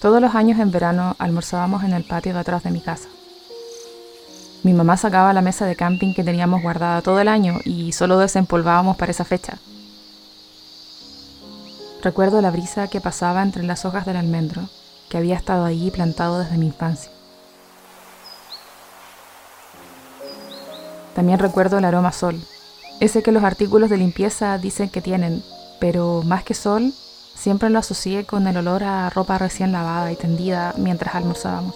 Todos los años en verano almorzábamos en el patio de atrás de mi casa. Mi mamá sacaba la mesa de camping que teníamos guardada todo el año y solo desempolvábamos para esa fecha. Recuerdo la brisa que pasaba entre las hojas del almendro, que había estado allí plantado desde mi infancia. También recuerdo el aroma sol, ese que los artículos de limpieza dicen que tienen, pero más que sol, siempre lo asocié con el olor a ropa recién lavada y tendida mientras almorzábamos.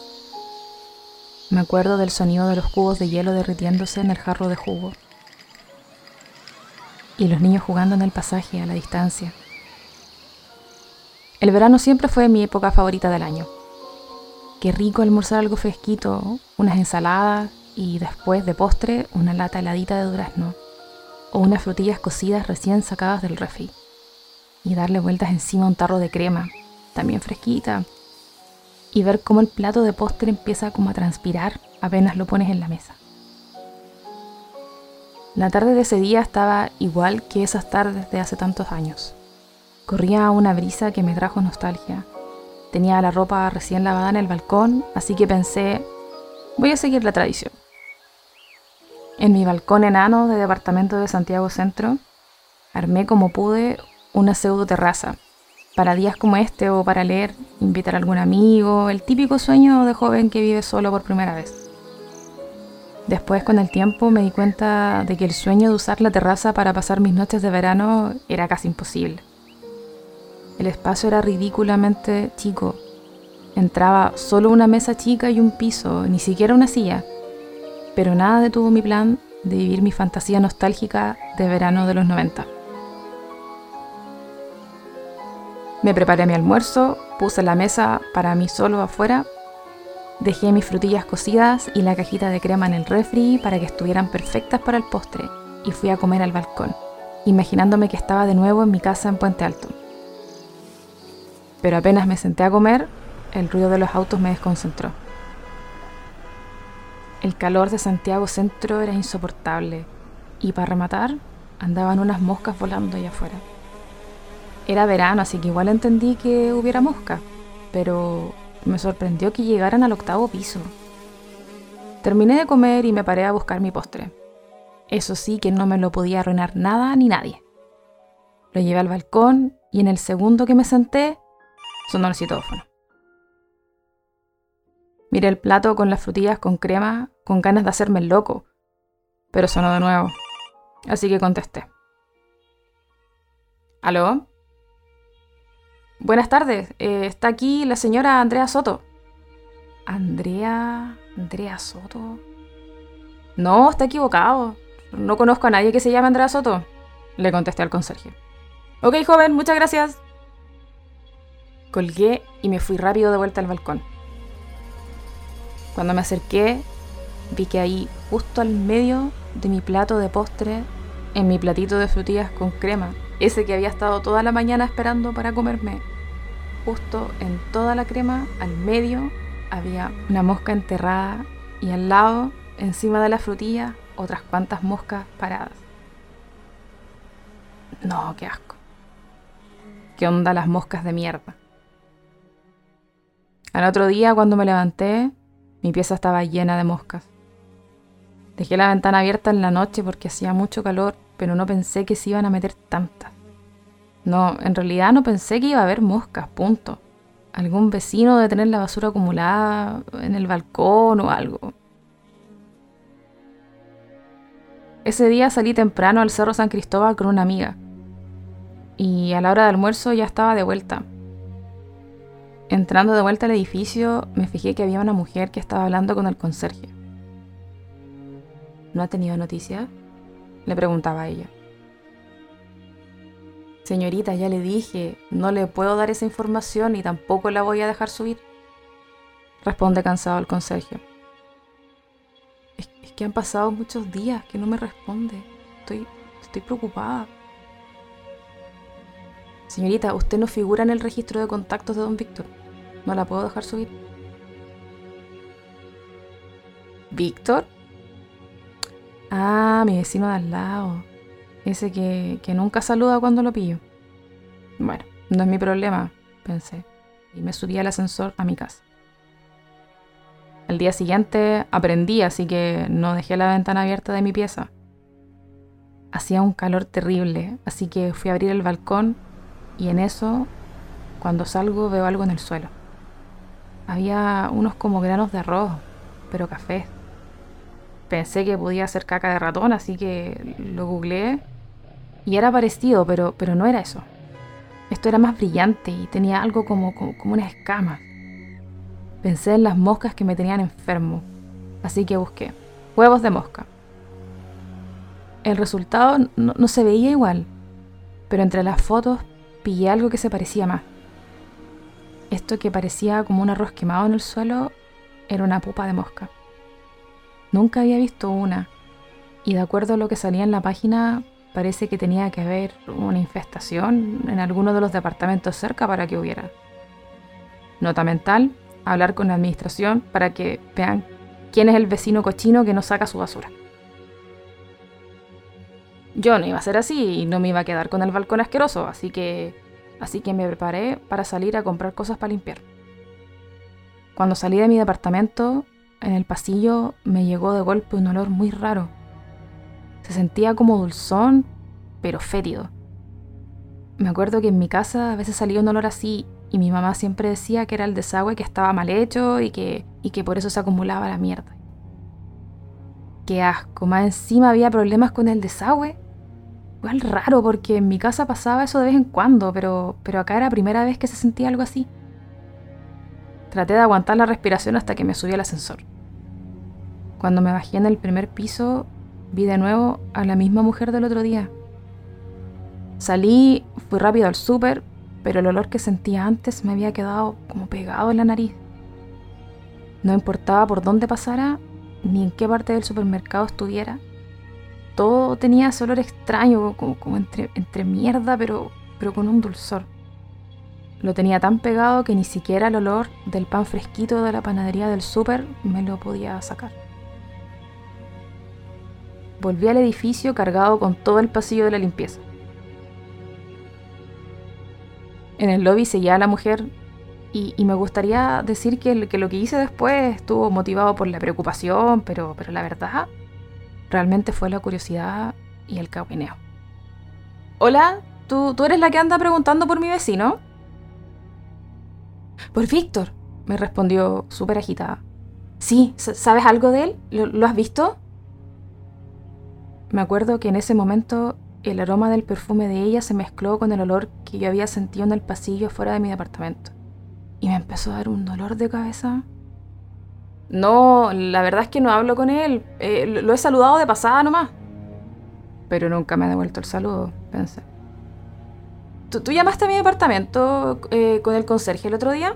Me acuerdo del sonido de los cubos de hielo derritiéndose en el jarro de jugo y los niños jugando en el pasaje a la distancia. El verano siempre fue mi época favorita del año. Qué rico almorzar algo fresquito, unas ensaladas y después de postre una lata heladita de durazno o unas frutillas cocidas recién sacadas del refri y darle vueltas encima a un tarro de crema, también fresquita, y ver cómo el plato de postre empieza como a transpirar apenas lo pones en la mesa. La tarde de ese día estaba igual que esas tardes de hace tantos años. Corría una brisa que me trajo nostalgia. Tenía la ropa recién lavada en el balcón, así que pensé, voy a seguir la tradición. En mi balcón enano de departamento de Santiago Centro, armé como pude una pseudo terraza, para días como este o para leer, invitar a algún amigo, el típico sueño de joven que vive solo por primera vez. Después, con el tiempo, me di cuenta de que el sueño de usar la terraza para pasar mis noches de verano era casi imposible. El espacio era ridículamente chico. Entraba solo una mesa chica y un piso, ni siquiera una silla. Pero nada detuvo mi plan de vivir mi fantasía nostálgica de verano de los 90. Me preparé mi almuerzo, puse la mesa para mí solo afuera, dejé mis frutillas cocidas y la cajita de crema en el refri para que estuvieran perfectas para el postre y fui a comer al balcón, imaginándome que estaba de nuevo en mi casa en Puente Alto pero apenas me senté a comer, el ruido de los autos me desconcentró. El calor de Santiago Centro era insoportable y para rematar andaban unas moscas volando allá afuera. Era verano, así que igual entendí que hubiera moscas, pero me sorprendió que llegaran al octavo piso. Terminé de comer y me paré a buscar mi postre. Eso sí que no me lo podía arruinar nada ni nadie. Lo llevé al balcón y en el segundo que me senté sonó el citófono. Miré el plato con las frutillas con crema, con ganas de hacerme el loco, pero sonó de nuevo, así que contesté. ¿Aló? Buenas tardes, eh, está aquí la señora Andrea Soto. ¿Andrea? ¿Andrea Soto? No, está equivocado. No conozco a nadie que se llame Andrea Soto. Le contesté al conserje. Ok, joven, muchas gracias. Colgué y me fui rápido de vuelta al balcón. Cuando me acerqué, vi que ahí, justo al medio de mi plato de postre, en mi platito de frutillas con crema, ese que había estado toda la mañana esperando para comerme, justo en toda la crema, al medio, había una mosca enterrada y al lado, encima de la frutilla, otras cuantas moscas paradas. No, qué asco. ¿Qué onda las moscas de mierda? Al otro día, cuando me levanté, mi pieza estaba llena de moscas. Dejé la ventana abierta en la noche porque hacía mucho calor, pero no pensé que se iban a meter tantas. No, en realidad no pensé que iba a haber moscas, punto. Algún vecino de tener la basura acumulada en el balcón o algo. Ese día salí temprano al Cerro San Cristóbal con una amiga. Y a la hora de almuerzo ya estaba de vuelta. Entrando de vuelta al edificio, me fijé que había una mujer que estaba hablando con el conserje. ¿No ha tenido noticias? Le preguntaba a ella. Señorita, ya le dije, no le puedo dar esa información y tampoco la voy a dejar subir. Responde cansado el conserje. Es, es, que han pasado muchos días que no me responde. Estoy, estoy preocupada. Señorita, usted no figura en el registro de contactos de don Víctor. No la puedo dejar subir. ¿Víctor? Ah, mi vecino de al lado. Ese que, que nunca saluda cuando lo pillo. Bueno, no es mi problema, pensé. y me subí al ascensor a mi casa. Al día siguiente aprendí, así que no dejé la ventana abierta de mi pieza. Hacía un calor terrible, así que fui a abrir el balcón y en eso, cuando salgo, veo algo en el suelo. Había unos como granos de arroz, pero café. Pensé que podía ser caca de ratón, así que lo googleé y era parecido, pero, pero no era eso. Esto era más brillante y tenía algo como, como, como una escama. Pensé en las moscas que me tenían enfermo, así que busqué huevos de mosca. El resultado no, se veía igual, pero entre las fotos pillé algo que se parecía más. Esto que parecía como un arroz quemado en el suelo era una pupa de mosca. Nunca había visto una, y de acuerdo a lo que salía en la página, parece que tenía que haber una infestación en alguno de los departamentos cerca para que hubiera. Nota mental, hablar con la administración para que vean quién es el vecino cochino que no saca su basura. Yo no iba a ser así y no me iba a quedar con el balcón asqueroso, así que así que me preparé para salir a comprar cosas para limpiar. Cuando salí de mi departamento, en el pasillo me llegó de golpe un olor muy raro. Se sentía como dulzón, pero fétido. Me acuerdo que en mi casa a veces salía un olor así y mi mamá siempre decía que era el desagüe que estaba mal hecho y que, y que por eso se acumulaba la mierda. Qué asco, más encima había problemas con el desagüe. Igual raro porque en mi casa pasaba eso de vez en cuando, pero, pero acá era la primera vez que se sentía algo así. Traté de aguantar la respiración hasta que me subí al ascensor. Cuando me bajé en el primer piso, vi de nuevo a la misma mujer del otro día. Salí, fui rápido al súper, pero el olor que sentía antes me había quedado como pegado en la nariz. No importaba por dónde pasara, ni en qué parte del supermercado estuviera, todo tenía ese olor extraño, como, entre, entre, mierda, pero, pero con un dulzor. Lo tenía tan pegado que ni siquiera el olor del pan fresquito de la panadería del súper me lo podía sacar. Volví al edificio cargado con todo el pasillo de la limpieza. En el lobby seguía la mujer y, me gustaría decir que, lo que hice después estuvo motivado por la preocupación, pero, la verdad Realmente fue la curiosidad y el cagüineo. Hola, ¿tú, ¿tú eres la que anda preguntando por mi vecino? Por Víctor, me respondió súper agitada. Sí, ¿sabes algo de él? ¿Lo, has visto? Me acuerdo que en ese momento el aroma del perfume de ella se mezcló con el olor que yo había sentido en el pasillo fuera de mi departamento. Y me empezó a dar un dolor de cabeza no, la verdad es que no hablo con él. Eh, lo he saludado de pasada nomás. Pero nunca me ha devuelto el saludo, pensé. ¿Tú, llamaste a mi departamento eh, con el conserje el otro día?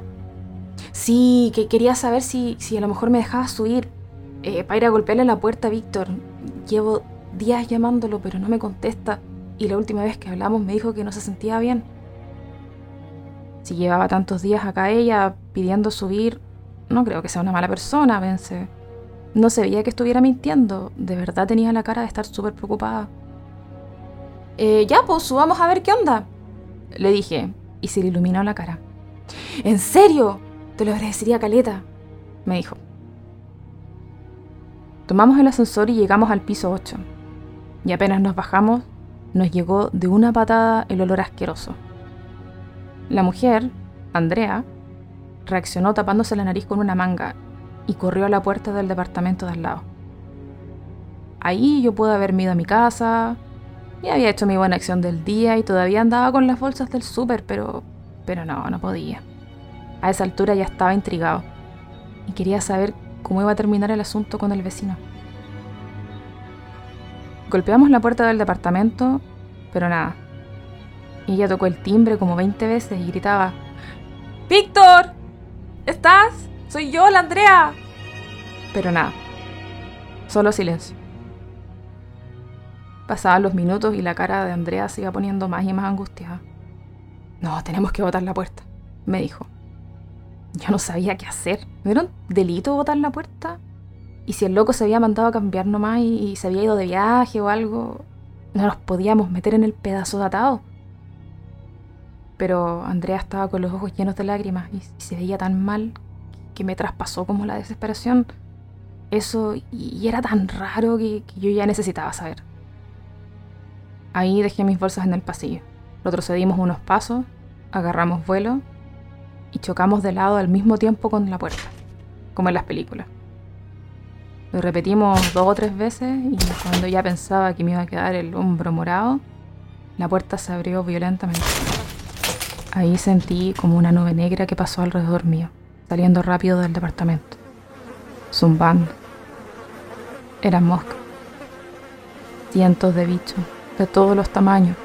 Sí, que quería saber si, si a lo mejor me dejaba subir eh, para ir a golpearle la puerta a Víctor. Llevo días llamándolo, pero no me contesta. Y la última vez que hablamos me dijo que no se sentía bien. Si llevaba tantos días acá ella pidiendo subir, no creo que sea una mala persona, pensé. No se veía que estuviera mintiendo. De verdad tenía la cara de estar súper preocupada. Eh, ya, pues subamos a ver qué onda. Le dije, y se le iluminó la cara. ¿En serio? Te lo agradecería, Caleta, me dijo. Tomamos el ascensor y llegamos al piso 8. Y apenas nos bajamos, nos llegó de una patada el olor asqueroso. La mujer, Andrea, reaccionó tapándose la nariz con una manga y corrió a la puerta del departamento de al lado. Ahí yo pude haberme ido a mi casa, y había hecho mi buena acción del día y todavía andaba con las bolsas del súper, pero, pero no, no podía. A esa altura ya estaba intrigado y quería saber cómo iba a terminar el asunto con el vecino. Golpeamos la puerta del departamento, pero nada. Ella tocó el timbre como 20 veces y gritaba, ¡Víctor! ¿Estás? Soy yo, la Andrea. Pero nada. Solo silencio. Pasaban los minutos y la cara de Andrea se iba poniendo más y más angustiada. No, tenemos que botar la puerta, me dijo. Yo no sabía qué hacer. ¿No era un delito botar la puerta? Y si el loco se había mandado a cambiar nomás y, se había ido de viaje o algo, no nos podíamos meter en el pedazo de atado. pero Andrea estaba con los ojos llenos de lágrimas y se veía tan mal que me traspasó como la desesperación. Eso, y era tan raro que, yo ya necesitaba saber. Ahí dejé mis bolsas en el pasillo. Retrocedimos unos pasos, agarramos vuelo y chocamos de lado al mismo tiempo con la puerta, como en las películas. Lo repetimos dos o tres veces y cuando ya pensaba que me iba a quedar el hombro morado, la puerta se abrió violentamente. Ahí sentí como una nube negra que pasó alrededor mío, saliendo rápido del departamento, zumbando. Eran moscas. Cientos de bichos, de todos los tamaños,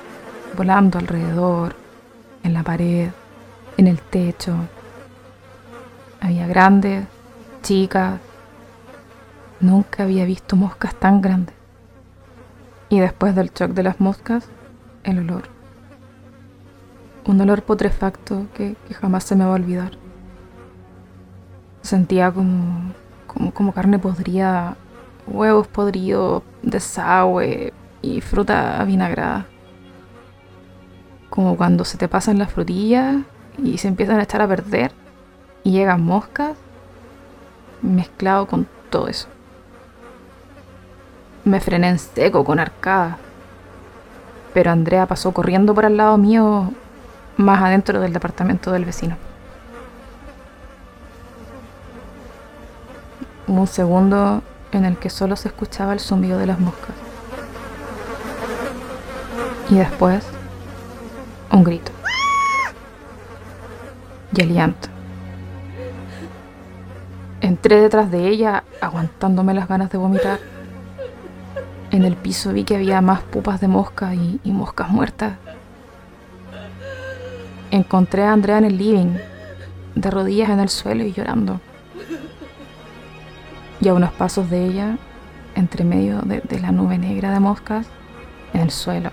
volando alrededor, en la pared, en el techo. Había grandes, chicas. Nunca había visto moscas tan grandes. Y después del shock de las moscas, el olor. Un olor putrefacto que, jamás se me va a olvidar. Sentía como, como, como carne podrida, huevos podridos, desagüe y fruta vinagrada. Como cuando se te pasan las frutillas y se empiezan a echar a perder y llegan moscas mezclado con todo eso. Me frené en seco con arcada, pero Andrea pasó corriendo por al lado mío más adentro del departamento del vecino. Un segundo en el que solo se escuchaba el zumbido de las moscas. Y después, un grito y el llanto. Entré detrás de ella, aguantándome las ganas de vomitar. En el piso vi que había más pupas de mosca y, moscas muertas. Encontré a Andrea en el living, de rodillas en el suelo y llorando. Y a unos pasos de ella, entre medio de, la nube negra de moscas, en el suelo,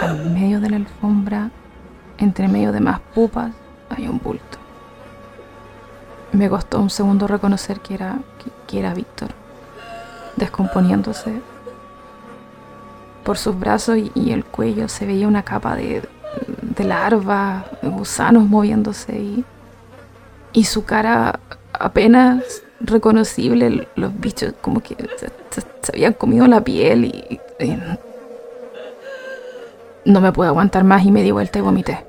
al medio de la alfombra, entre medio de más pupas, hay un bulto. Me costó un segundo reconocer que era, que, era Víctor, descomponiéndose. Por sus brazos y, el cuello se veía una capa de, de larvas, gusanos moviéndose y, y su cara apenas reconocible, los bichos como que se, habían comido la piel y, y, no me pude aguantar más y me di vuelta y vomité.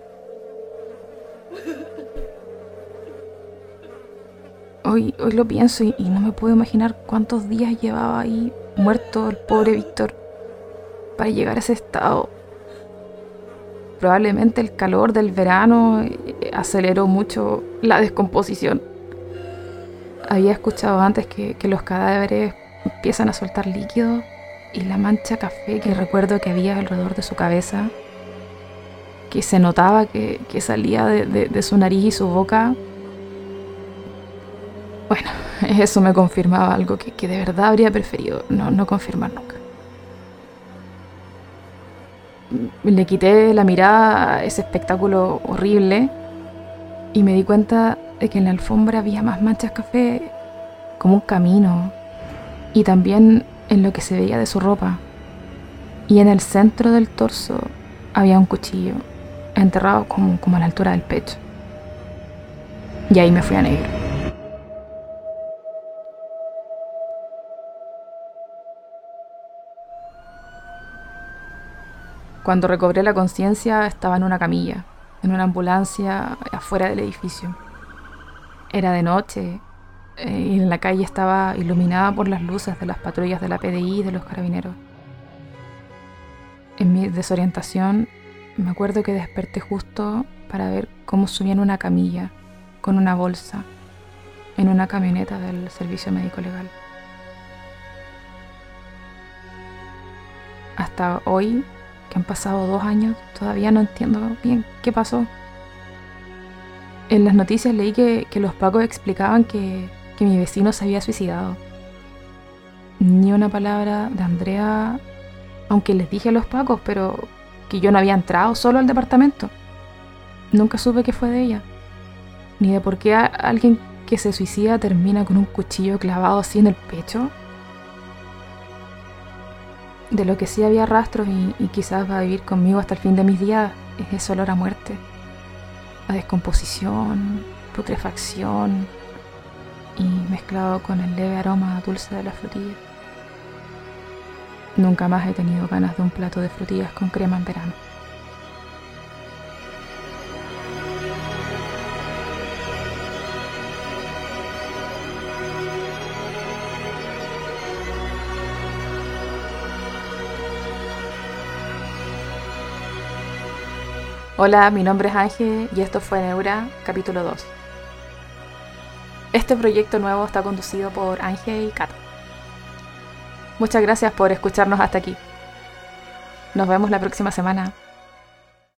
Hoy, hoy lo pienso y, no me puedo imaginar cuántos días llevaba ahí muerto el pobre Víctor para llegar a ese estado. Probablemente el calor del verano eh, aceleró mucho la descomposición. Había escuchado antes que, los cadáveres empiezan a soltar líquido y la mancha café que recuerdo que había alrededor de su cabeza, que se notaba que, salía de su nariz y su boca, bueno, eso me confirmaba algo que, de verdad habría preferido no, no confirmar nunca. Le quité la mirada a ese espectáculo horrible y me di cuenta de que en la alfombra había más manchas café como un camino y también en lo que se veía de su ropa. Y en el centro del torso había un cuchillo enterrado como, como a la altura del pecho. Y ahí me fui a negro. Cuando recobré la conciencia estaba en una camilla, en una ambulancia afuera del edificio. Era de noche eh, y en la calle estaba iluminada por las luces de las patrullas de la PDI y de los carabineros. En mi desorientación me acuerdo que desperté justo para ver cómo subían una camilla con una bolsa en una camioneta del servicio médico legal. Hasta hoy han pasado dos años, todavía no entiendo bien qué pasó. En las noticias leí que, los pacos explicaban que, que mi vecino se había suicidado. Ni una palabra de Andrea, aunque les dije a los pacos, pero que yo no había entrado solo al departamento. Nunca supe qué fue de ella, ni de por qué alguien que se suicida termina con un cuchillo clavado así en el pecho de lo que sí había rastros y, quizás va a vivir conmigo hasta el fin de mis días es ese olor a muerte a descomposición, putrefacción y mezclado con el leve aroma dulce de la frutilla. Nunca más he tenido ganas de un plato de frutillas con crema en verano. Hola, mi nombre es Ángel y esto fue Neura, capítulo 2. Este proyecto nuevo está conducido por Ángel y Cata. Muchas gracias por escucharnos hasta aquí. Nos vemos la próxima semana.